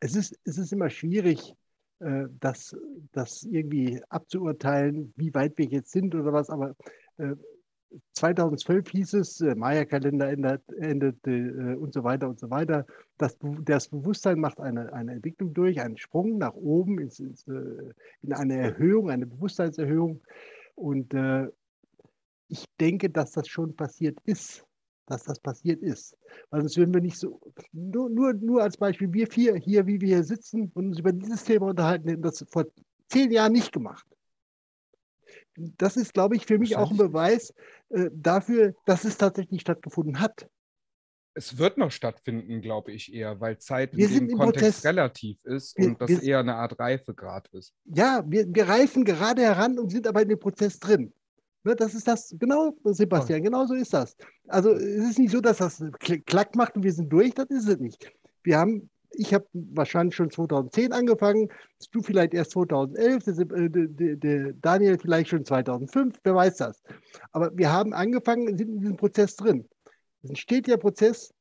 es, ist, es ist immer schwierig, äh, das, das irgendwie abzuurteilen, wie weit wir jetzt sind oder was, aber äh, 2012 hieß es, äh, Maya-Kalender endete äh, und so weiter und so weiter. Das, das Bewusstsein macht eine, eine Entwicklung durch, einen Sprung nach oben ins, ins, äh, in eine Erhöhung, eine Bewusstseinserhöhung. Und äh, ich denke, dass das schon passiert ist, dass das passiert ist. Weil sonst würden wir nicht so, nur, nur, nur als Beispiel, wir vier hier, wie wir hier sitzen und uns über dieses Thema unterhalten, hätten das vor zehn Jahren nicht gemacht das ist, glaube ich, für mich auch ein Beweis äh, dafür, dass es tatsächlich stattgefunden hat. Es wird noch stattfinden, glaube ich eher, weil Zeit in dem Kontext Protest. relativ ist wir, und das wir, eher eine Art Reifegrad ist. Ja, wir, wir reifen gerade heran und sind aber in dem Prozess drin. Ne, das ist das, genau, Sebastian, oh. genau so ist das. Also es ist nicht so, dass das Klack macht und wir sind durch, das ist es nicht. Wir haben ich habe wahrscheinlich schon 2010 angefangen, du vielleicht erst 2011, der, der, Daniel vielleicht schon 2005, wer weiß das. Aber wir haben angefangen, sind in diesem Prozess drin. Es entsteht der Prozess,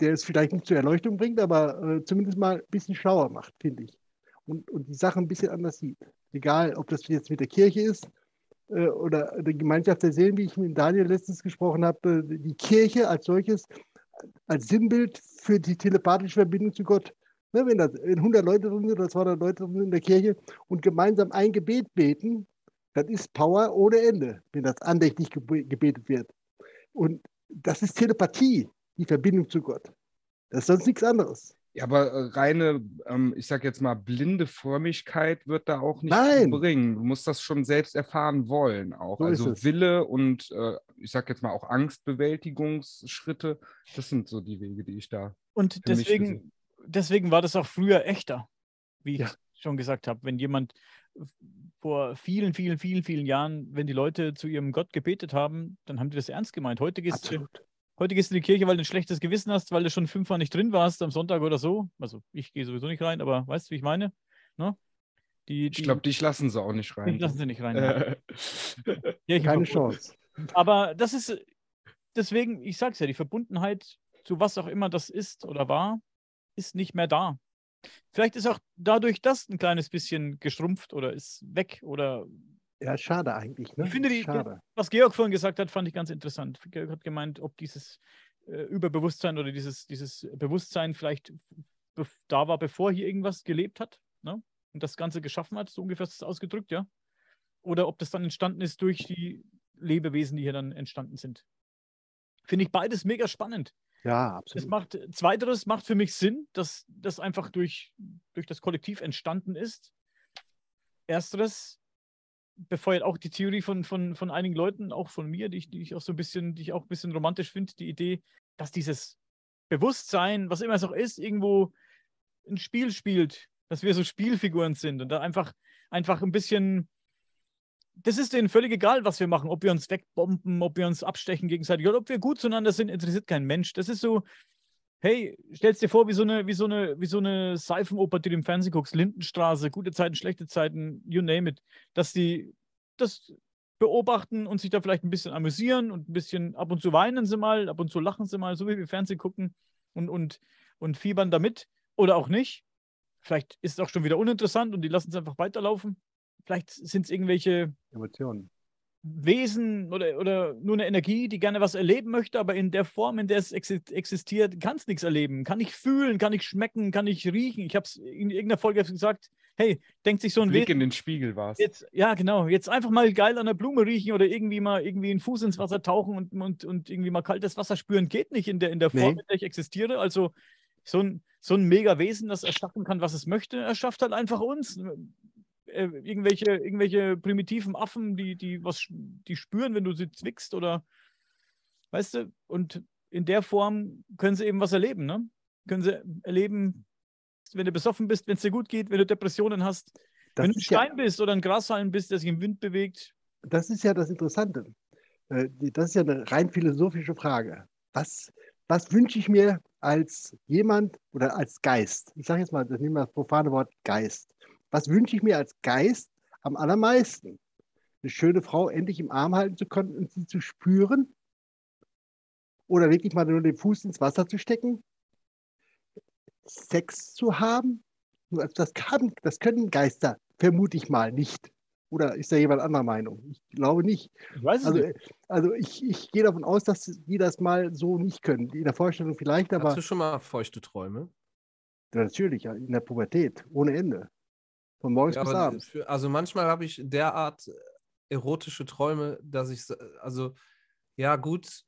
der es vielleicht nicht zur Erleuchtung bringt, aber äh, zumindest mal ein bisschen schlauer macht, finde ich. Und, und die Sachen ein bisschen anders sieht. Egal, ob das jetzt mit der Kirche ist äh, oder der Gemeinschaft der Seelen, wie ich mit Daniel letztens gesprochen habe, äh, die Kirche als solches als Sinnbild für die telepathische Verbindung zu Gott. Ne, wenn da 100 Leute drin sind oder 200 Leute drin sind in der Kirche und gemeinsam ein Gebet beten, das ist Power ohne Ende, wenn das andächtig gebetet wird. Und das ist Telepathie, die Verbindung zu Gott. Das ist sonst nichts anderes. Ja, aber äh, reine, ähm, ich sag jetzt mal, blinde Frömmigkeit wird da auch nicht Nein. bringen. Du musst das schon selbst erfahren wollen auch. So also Wille und äh, ich sag jetzt mal auch Angstbewältigungsschritte, das sind so die Wege, die ich da. Und deswegen, deswegen war das auch früher echter, wie ja. ich schon gesagt habe. Wenn jemand vor vielen, vielen, vielen, vielen Jahren, wenn die Leute zu ihrem Gott gebetet haben, dann haben die das ernst gemeint. Heute gehst du Heute gehst du in die Kirche, weil du ein schlechtes Gewissen hast, weil du schon fünfmal nicht drin warst am Sonntag oder so. Also ich gehe sowieso nicht rein, aber weißt du, wie ich meine? Ne? Die, die, ich glaube, dich lassen sie auch nicht rein. Dich lassen sie nicht rein. ja, Keine Chance. Aber das ist, deswegen, ich sag's ja, die Verbundenheit zu was auch immer das ist oder war, ist nicht mehr da. Vielleicht ist auch dadurch das ein kleines bisschen geschrumpft oder ist weg oder ja, schade eigentlich. Ne? Ich finde, die, was Georg vorhin gesagt hat, fand ich ganz interessant. Georg hat gemeint, ob dieses äh, Überbewusstsein oder dieses, dieses Bewusstsein vielleicht da war, bevor hier irgendwas gelebt hat ne? und das Ganze geschaffen hat, so ungefähr ist es ausgedrückt, ja. Oder ob das dann entstanden ist durch die Lebewesen, die hier dann entstanden sind. Finde ich beides mega spannend. Ja, absolut. Das macht, zweiteres macht für mich Sinn, dass das einfach durch, durch das Kollektiv entstanden ist. Ersteres befeuert auch die Theorie von, von, von einigen Leuten, auch von mir, die ich, die ich auch so ein bisschen, die ich auch ein bisschen romantisch finde, die Idee, dass dieses Bewusstsein, was immer es auch ist, irgendwo ein Spiel spielt, dass wir so Spielfiguren sind und da einfach, einfach ein bisschen, das ist denen völlig egal, was wir machen, ob wir uns wegbomben, ob wir uns abstechen gegenseitig oder ob wir gut zueinander sind, interessiert kein Mensch. Das ist so, hey, stellst dir vor, wie so eine, wie so eine, wie so eine Seifenoper, die du im Fernsehen guckst, Lindenstraße, gute Zeiten, schlechte Zeiten, you name it, dass die das beobachten und sich da vielleicht ein bisschen amüsieren und ein bisschen ab und zu weinen sie mal, ab und zu lachen sie mal, so wie wir Fernsehen gucken und, und, und fiebern damit oder auch nicht. Vielleicht ist es auch schon wieder uninteressant und die lassen es einfach weiterlaufen. Vielleicht sind es irgendwelche Emotionen. Wesen oder, oder nur eine Energie, die gerne was erleben möchte, aber in der Form, in der es existiert, kann es nichts erleben. Kann ich fühlen, kann ich schmecken, kann ich riechen. Ich habe es in irgendeiner Folge gesagt, hey, denkt sich so ein Blick Wesen. in den Spiegel war es. Jetzt, ja, genau. Jetzt einfach mal geil an der Blume riechen oder irgendwie mal irgendwie einen Fuß ins Wasser tauchen und, und, und irgendwie mal kaltes Wasser spüren, geht nicht in der, in der Form, Nee. in der ich existiere. Also so ein, so ein mega Wesen, das erschaffen kann, was es möchte, erschafft halt einfach uns. Äh, irgendwelche, irgendwelche primitiven Affen, die, die was die spüren, wenn du sie zwickst oder weißt du, und in der Form können sie eben was erleben, ne? Können sie erleben, wenn du besoffen bist, wenn es dir gut geht, wenn du Depressionen hast, Das wenn du ein ist, ja, Stein bist oder ein Grashalm bist, der sich im Wind bewegt. das ist ja das Interessante. Äh, Das ist ja eine rein philosophische Frage. Was, was wünsche ich mir als jemand oder als Geist? Ich sage jetzt mal, das nehmen wir das profane Wort Geist. Was wünsche ich mir als Geist am allermeisten? Eine schöne Frau endlich im Arm halten zu können und sie zu spüren? Oder wirklich mal nur den Fuß ins Wasser zu stecken? Sex zu haben? Nur Das, kann, das können Geister, vermute ich mal, nicht. Oder ist da jemand anderer Meinung? Ich glaube nicht. Ich weiß es Also, nicht. also ich, ich gehe davon aus, dass die das mal so nicht können. In der Vorstellung vielleicht, aber Hast du schon mal feuchte Träume? natürlich ja, in der Pubertät, ohne Ende. Von morgens Ja, bis abends. für, also manchmal habe ich derart erotische Träume, dass ich, also ja gut,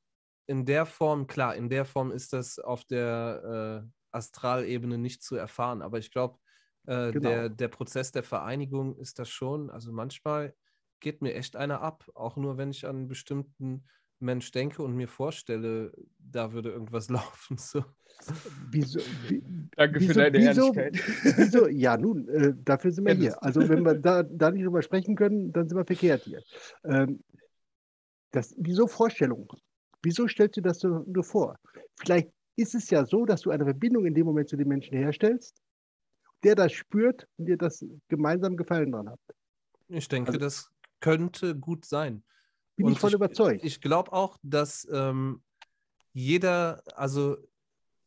in der Form, klar, in der Form ist das auf der äh, Astralebene nicht zu erfahren, aber ich glaube, äh, Genau. der, der Prozess der Vereinigung ist das schon, also manchmal geht mir echt einer ab, auch nur wenn ich an bestimmten Mensch denke und mir vorstelle, da würde irgendwas laufen. So. Wieso, wie, Danke für wieso, deine wieso, Ehrlichkeit. wieso, ja, nun, äh, dafür sind wir Ja, hier. Also wenn wir da, da nicht drüber sprechen können, dann sind wir verkehrt hier. Ähm, das, wieso Vorstellung? Wieso stellst du das so nur vor? Vielleicht ist es ja so, dass du eine Verbindung in dem Moment zu dem Menschen herstellst, der das spürt und dir das gemeinsam Gefallen dran habt. Ich denke, Also- das könnte gut sein. Bin Und ich voll überzeugt. Ich glaube auch, dass ähm, jeder, also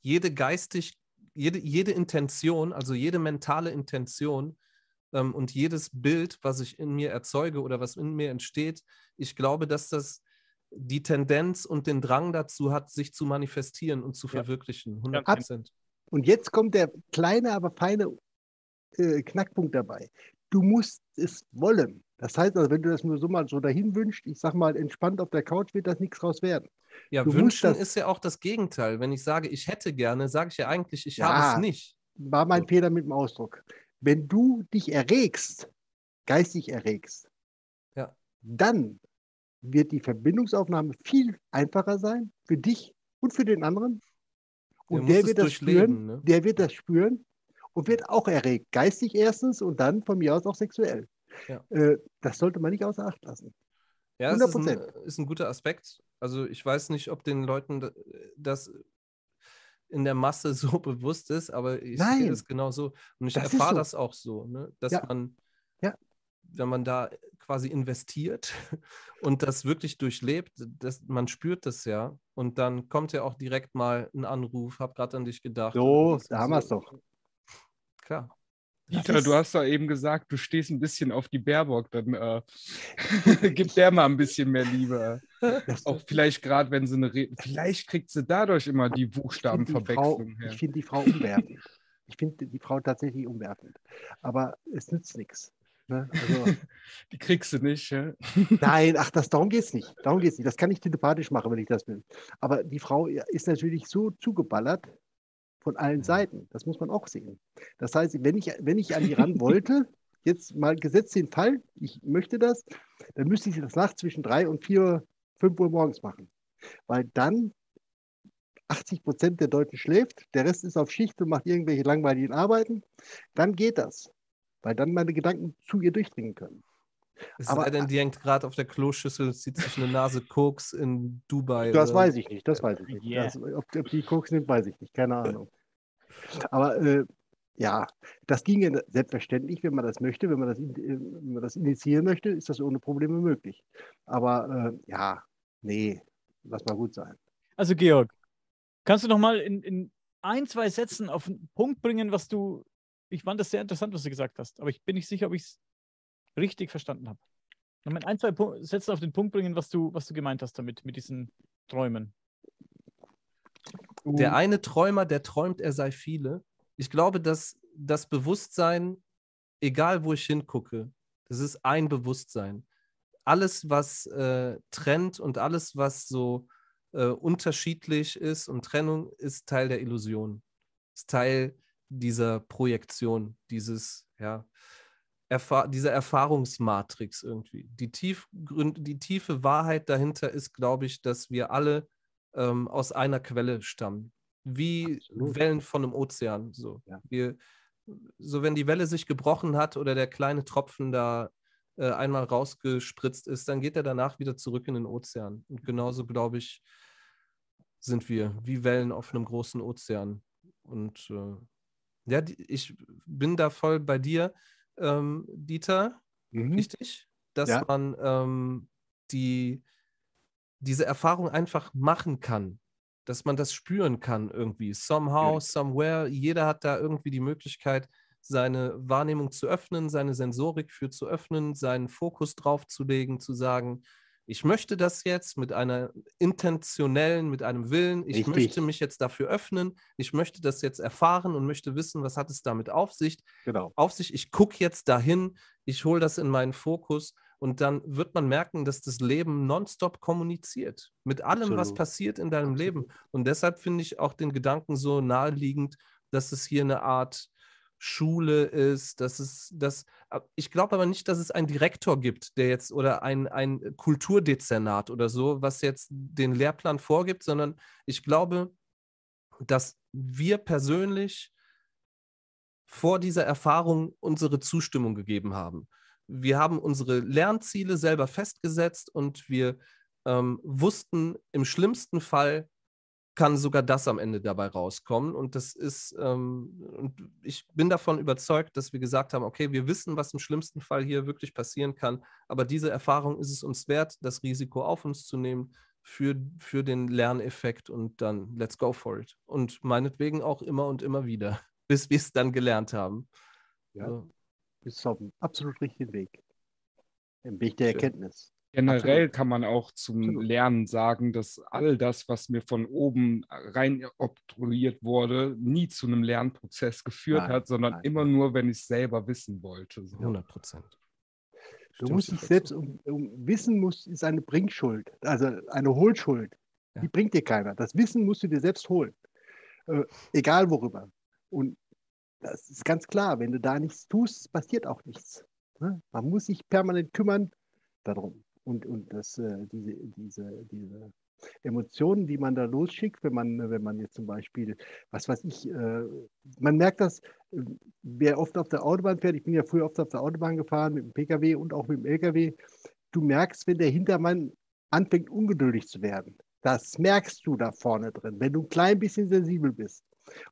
jede geistig, jede, jede Intention, also jede mentale Intention ähm, und jedes Bild, was ich in mir erzeuge oder was in mir entsteht, ich glaube, dass das die Tendenz und den Drang dazu hat, sich zu manifestieren und zu Ja. verwirklichen. 100 Ganz Prozent. Und jetzt kommt der kleine, aber feine äh, Knackpunkt dabei. Du musst es wollen. Das heißt also, wenn du das nur so mal so dahin wünschst, ich sag mal, entspannt auf der Couch, wird das nichts raus werden. Ja, Du wünschen ist ja auch das Gegenteil. Wenn ich sage, ich hätte gerne, sage ich ja eigentlich, ich Ja. habe es nicht. War mein. Fehler mit dem Ausdruck. Wenn du dich erregst, geistig erregst, Ja. dann wird die Verbindungsaufnahme viel einfacher sein für dich und für den anderen. Und der es wird das spüren, ne? der wird das spüren und wird auch erregt. Geistig erstens und dann von mir aus auch sexuell. Ja. Äh, das sollte man nicht außer Acht lassen. Ja, es ist ein, 100%. ist ein guter Aspekt. Also ich weiß nicht, ob den Leuten da- das in der Masse so bewusst ist, aber ich Nein. sehe es genau so. Und ich Das erfahre so. das auch so, ne? dass Ja. man, Ja. wenn man da quasi investiert und das wirklich durchlebt, das, man spürt das ja. Und dann kommt ja auch direkt mal ein Anruf, hab gerade an dich gedacht. So, da haben wir es doch. Klar. Dieter, du hast doch eben gesagt, du stehst ein bisschen auf die Baerbock. Dann äh, gib der mal ein bisschen mehr Liebe. Auch vielleicht gerade, wenn sie eine Rede. Vielleicht kriegt sie dadurch immer die finde Buchstabenverwechslung her. ich find die Frau umwerfend. ich finde die Frau tatsächlich umwerfend. Aber es nützt nichts. Ne? Also, Die kriegst du nicht. Ja? Nein, ach, das, darum geht es nicht. Darum geht's nicht. Das kann ich telepathisch machen, wenn ich das will. Aber die Frau ist natürlich so zugeballert von allen Seiten. Das muss man auch sehen. Das heißt, wenn ich, wenn ich an die ran wollte, jetzt mal gesetzt den Fall, ich möchte das, dann müsste ich das nachts zwischen drei und vier, fünf Uhr morgens machen. Weil dann 80 Prozent der Deutschen schläft, der Rest ist auf Schicht und macht irgendwelche langweiligen Arbeiten. Dann geht das. Weil dann meine Gedanken zu ihr durchdringen können. Es Aber- sei denn, die hängt gerade auf der Kloschüssel, zieht sich eine Nase Koks in Dubai. Das oder- weiß ich nicht, das weiß ich nicht. Yeah. Das, ob, ob die Koks nimmt, weiß ich nicht, keine Ahnung. Aber äh, ja, das ginge selbstverständlich, wenn man das möchte, wenn man das, in- äh, wenn man das initiieren möchte, ist das ohne Probleme möglich. Aber äh, ja, nee, lass mal gut sein. Also Georg, kannst du noch mal in, in ein, zwei Sätzen auf den Punkt bringen, was du, ich fand das sehr interessant, was du gesagt hast, aber ich bin nicht sicher, ob ich es richtig verstanden habe. ein, zwei Sätze auf den Punkt bringen, was du, was du gemeint hast damit, mit diesen Träumen. Der eine Träumer, der träumt, er sei viele. Ich glaube, dass das Bewusstsein, egal wo ich hingucke, das ist ein Bewusstsein. Alles, was äh, trennt und alles, was so äh, unterschiedlich ist und Trennung, ist Teil der Illusion. Ist Teil dieser Projektion, dieses, ja, Erfahr dieser Erfahrungsmatrix irgendwie. Die, die tiefe Wahrheit dahinter ist, glaube ich, dass wir alle ähm, aus einer Quelle stammen. Wie Absolut. Wellen von einem Ozean. So. Ja. Wir, so, wenn die Welle sich gebrochen hat oder der kleine Tropfen da äh, einmal rausgespritzt ist, dann geht er danach wieder zurück in den Ozean. Und genauso, glaube ich, sind wir wie Wellen auf einem großen Ozean. Und äh, ja, ich bin da voll bei dir ähm, Dieter, mhm. richtig? Dass ja. man ähm, die, diese Erfahrung einfach machen kann. Dass man das spüren kann irgendwie. Somehow, somewhere. Jeder hat da irgendwie die Möglichkeit, seine Wahrnehmung zu öffnen, seine Sensorik für zu öffnen, seinen Fokus drauf zu legen, zu sagen, ich möchte das jetzt mit einer intentionellen, mit einem Willen, ich Richtig. möchte mich jetzt dafür öffnen, ich möchte das jetzt erfahren und möchte wissen, was hat es damit auf sich. Genau. Auf sich, ich gucke jetzt dahin, ich hole das in meinen Fokus und dann wird man merken, dass das Leben nonstop kommuniziert mit allem, Absolut. was passiert in deinem Absolut. Leben. Und deshalb finde ich auch den Gedanken so naheliegend, dass es hier eine Art Schule ist, dass es, dass, ich glaube aber nicht, dass es einen Direktor gibt, der jetzt oder ein, ein Kulturdezernat oder so, was jetzt den Lehrplan vorgibt, sondern ich glaube, dass wir persönlich vor dieser Erfahrung unsere Zustimmung gegeben haben. Wir haben unsere Lernziele selber festgesetzt und wir ähm, wussten im schlimmsten Fall, kann sogar das am Ende dabei rauskommen. Und das ist, ähm, und ich bin davon überzeugt, dass wir gesagt haben, okay, wir wissen, was im schlimmsten Fall hier wirklich passieren kann, aber diese Erfahrung ist es uns wert, das Risiko auf uns zu nehmen für, für den Lerneffekt und dann let's go for it. Und meinetwegen auch immer und immer wieder, bis wir es dann gelernt haben. Ja, so. Bist auf dem absolut richtigen Weg. Im Weg der Erkenntnis. Generell Absolut. kann man auch zum Absolut. Lernen sagen, dass all das, was mir von oben rein obtruiert wurde, nie zu einem Lernprozess geführt nein, hat, sondern nein. immer nur, wenn ich es selber wissen wollte. So. 100 Prozent. Du musst dich selbst um, um, Wissen muss, ist eine Bringschuld, also eine Holschuld. Ja. Die bringt dir keiner. Das Wissen musst du dir selbst holen. Äh, egal worüber. Und das ist ganz klar, wenn du da nichts tust, passiert auch nichts. Ne? Man muss sich permanent kümmern darum und, und das, äh, diese, diese, diese Emotionen, die man da losschickt, wenn man, wenn man jetzt zum Beispiel, was weiß ich, äh, man merkt das, wer oft auf der Autobahn fährt, ich bin ja früher oft auf der Autobahn gefahren mit dem Pkw und auch mit dem Lkw, du merkst, wenn der Hintermann anfängt ungeduldig zu werden. Das merkst du da vorne drin, wenn du ein klein bisschen sensibel bist.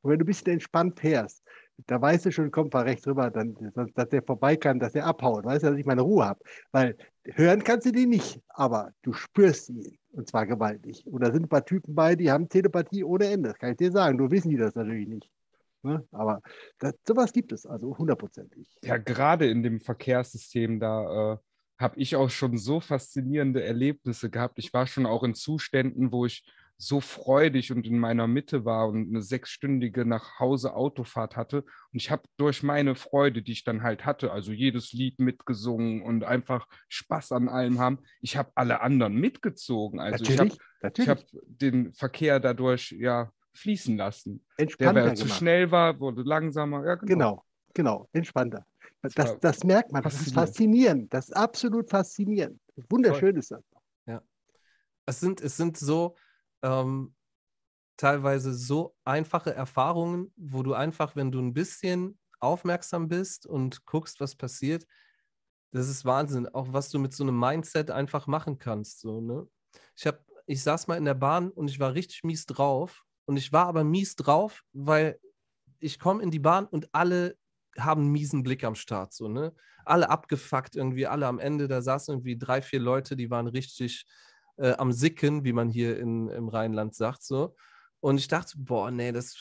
Und wenn du ein bisschen entspannt fährst, da weißt du schon, kommt mal rechts rüber, dann, dass der vorbei kann, dass er abhaut, weißt du, dass ich meine Ruhe habe. Weil hören kannst du die nicht, aber du spürst ihn. Und zwar gewaltig. Und da sind ein paar Typen bei, die haben Telepathie ohne Ende. Das kann ich dir sagen. Nur wissen die das natürlich nicht. Ne? Aber das, sowas gibt es, also hundertprozentig. Ja, gerade in dem Verkehrssystem, da äh, habe ich auch schon so faszinierende Erlebnisse gehabt. Ich war schon auch in Zuständen, wo ich so freudig und in meiner Mitte war und eine sechsstündige nach Hause Autofahrt hatte. Und ich habe durch meine Freude, die ich dann halt hatte, also jedes Lied mitgesungen und einfach Spaß an allem haben, ich habe alle anderen mitgezogen. Also natürlich, ich habe hab den Verkehr dadurch ja fließen lassen. Entspannter Der, wer zu schnell war, wurde langsamer. Ja, genau. genau, genau, entspannter. Das, das, merkt man, das ist faszinierend, das ist absolut faszinierend. Wunderschön ist das. Ja. Es sind, es sind so, ähm, teilweise so einfache Erfahrungen, wo du einfach, wenn du ein bisschen aufmerksam bist und guckst, was passiert, das ist Wahnsinn, auch was du mit so einem Mindset einfach machen kannst. So, ne? Ich, hab, ich saß mal in der Bahn und ich war richtig mies drauf. Und ich war aber mies drauf, weil ich komme in die Bahn und alle haben einen miesen Blick am Start. So, ne? Alle abgefuckt irgendwie, alle am Ende. Da saßen irgendwie drei, vier Leute, die waren richtig äh, am Sicken, wie man hier in, im Rheinland sagt. So. Und ich dachte, boah, nee, das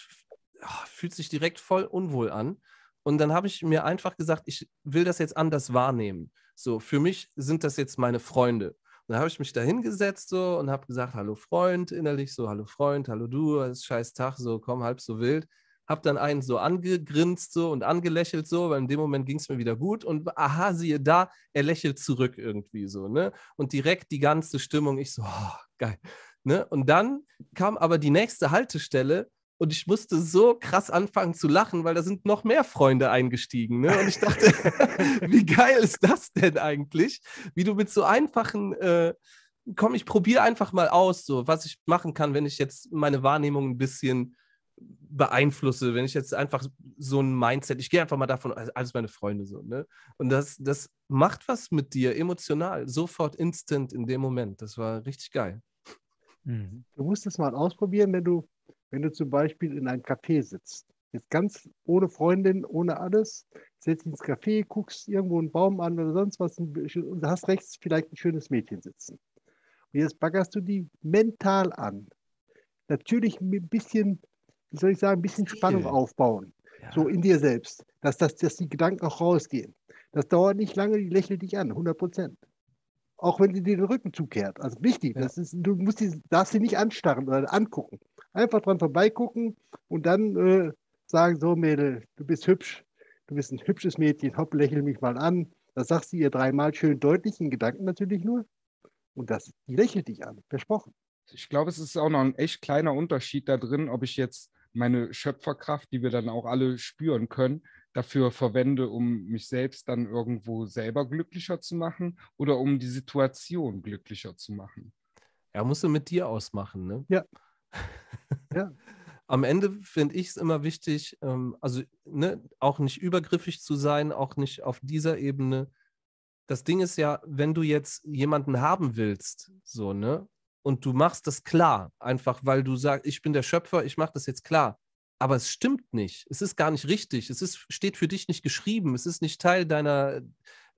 oh, fühlt sich direkt voll unwohl an. Und dann habe ich mir einfach gesagt, ich will das jetzt anders wahrnehmen. So, für mich sind das jetzt meine Freunde. Und dann habe ich mich da hingesetzt so und habe gesagt, hallo Freund, innerlich so, hallo Freund, hallo du, scheiß Tag, so komm, halb so wild. Hab dann einen so angegrinst so und angelächelt so, weil in dem Moment ging es mir wieder gut und aha, siehe da, er lächelt zurück irgendwie so, ne? Und direkt die ganze Stimmung, ich so, oh, geil. Ne? Und dann kam aber die nächste Haltestelle und ich musste so krass anfangen zu lachen, weil da sind noch mehr Freunde eingestiegen. Ne? Und ich dachte, wie geil ist das denn eigentlich? Wie du mit so einfachen, äh, komm, ich probiere einfach mal aus, so was ich machen kann, wenn ich jetzt meine Wahrnehmung ein bisschen beeinflusse, wenn ich jetzt einfach so ein Mindset, ich gehe einfach mal davon, alles meine Freunde so, ne? Und das, das macht was mit dir emotional, sofort instant in dem Moment. Das war richtig geil. Mhm. Du musst es mal ausprobieren, wenn du, wenn du zum Beispiel in einem Café sitzt. Jetzt ganz ohne Freundin, ohne alles, setzt ins Café, guckst irgendwo einen Baum an oder sonst was und hast rechts vielleicht ein schönes Mädchen sitzen. Und jetzt baggerst du die mental an. Natürlich ein bisschen, wie soll ich sagen, ein bisschen Spannung aufbauen. Ja. So in dir selbst. Dass, dass, dass die Gedanken auch rausgehen. Das dauert nicht lange, die lächelt dich an, 100 Prozent auch wenn sie dir den Rücken zukehrt. Also wichtig, ja. das ist, du musst die, darfst sie nicht anstarren oder angucken. Einfach dran vorbeigucken und dann äh, sagen, so Mädel, du bist hübsch, du bist ein hübsches Mädchen, hopp, lächel mich mal an. Das sagst du ihr dreimal schön deutlich, in Gedanken natürlich nur. Und das, die lächelt dich an, versprochen. Ich glaube, es ist auch noch ein echt kleiner Unterschied da drin, ob ich jetzt meine Schöpferkraft, die wir dann auch alle spüren können, dafür verwende, um mich selbst dann irgendwo selber glücklicher zu machen oder um die Situation glücklicher zu machen. Ja, musst du mit dir ausmachen, ne? Ja. ja. Am Ende finde ich es immer wichtig, ähm, also ne, auch nicht übergriffig zu sein, auch nicht auf dieser Ebene. Das Ding ist ja, wenn du jetzt jemanden haben willst, so, ne, und du machst das klar, einfach weil du sagst, ich bin der Schöpfer, ich mache das jetzt klar, aber es stimmt nicht. Es ist gar nicht richtig. Es ist, steht für dich nicht geschrieben. Es ist nicht Teil deiner,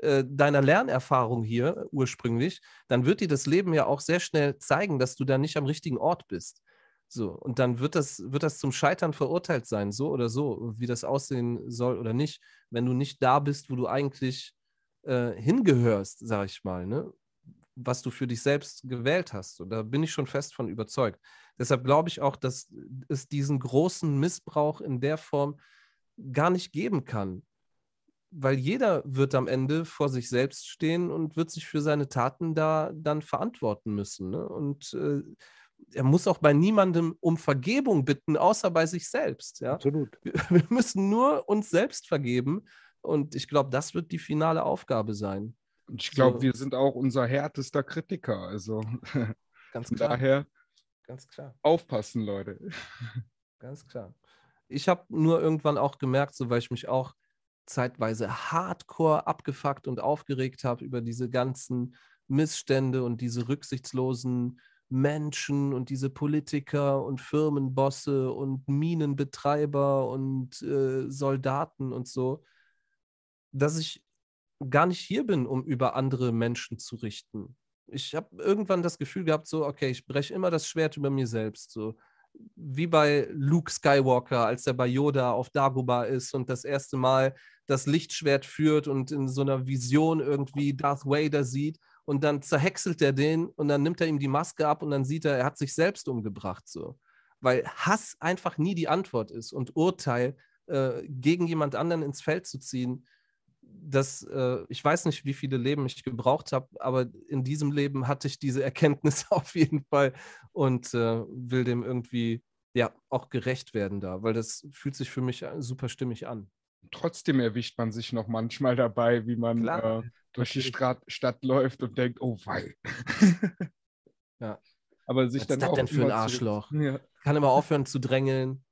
äh, deiner Lernerfahrung hier ursprünglich. Dann wird dir das Leben ja auch sehr schnell zeigen, dass du da nicht am richtigen Ort bist. So, und dann wird das, wird das zum Scheitern verurteilt sein, so oder so, wie das aussehen soll oder nicht, wenn du nicht da bist, wo du eigentlich äh, hingehörst, sag ich mal, ne? Was du für dich selbst gewählt hast. Und da bin ich schon fest von überzeugt. Deshalb glaube ich auch, dass es diesen großen Missbrauch in der Form gar nicht geben kann. Weil jeder wird am Ende vor sich selbst stehen und wird sich für seine Taten da dann verantworten müssen. Ne? Und äh, er muss auch bei niemandem um Vergebung bitten, außer bei sich selbst. Ja? Absolut. Wir, wir müssen nur uns selbst vergeben. Und ich glaube, das wird die finale Aufgabe sein. Und ich glaube, so. wir sind auch unser härtester Kritiker. Also Ganz klar. daher Ganz klar. Aufpassen, Leute. Ganz klar. Ich habe nur irgendwann auch gemerkt, so weil ich mich auch zeitweise hardcore abgefuckt und aufgeregt habe über diese ganzen Missstände und diese rücksichtslosen Menschen und diese Politiker und Firmenbosse und Minenbetreiber und äh, Soldaten und so, dass ich gar nicht hier bin, um über andere Menschen zu richten ich habe irgendwann das Gefühl gehabt, so, okay, ich breche immer das Schwert über mir selbst. So wie bei Luke Skywalker, als er bei Yoda auf Dagobah ist und das erste Mal das Lichtschwert führt und in so einer Vision irgendwie Darth Vader sieht und dann zerhäckselt er den und dann nimmt er ihm die Maske ab und dann sieht er, er hat sich selbst umgebracht. So. Weil Hass einfach nie die Antwort ist und Urteil äh, gegen jemand anderen ins Feld zu ziehen, dass äh, ich weiß nicht, wie viele Leben ich gebraucht habe, aber in diesem Leben hatte ich diese Erkenntnis auf jeden Fall und äh, will dem irgendwie ja auch gerecht werden da, weil das fühlt sich für mich äh, super stimmig an. Trotzdem erwischt man sich noch manchmal dabei, wie man äh, durch die Stadt, Stadt läuft und denkt, oh wei. ja. Aber sich Was dann ist das denn für ein Arschloch? Ja. Kann immer aufhören zu drängeln.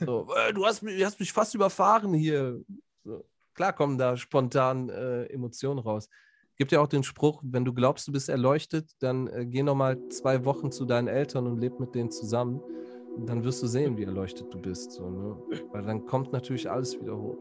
So, äh, du, hast, du hast mich fast überfahren hier. So klar kommen da spontan äh, Emotionen raus. Gibt ja auch den Spruch, wenn du glaubst, du bist erleuchtet, dann äh, geh nochmal zwei Wochen zu deinen Eltern und leb mit denen zusammen. Und dann wirst du sehen, wie erleuchtet du bist. So, ne? Weil dann kommt natürlich alles wieder hoch.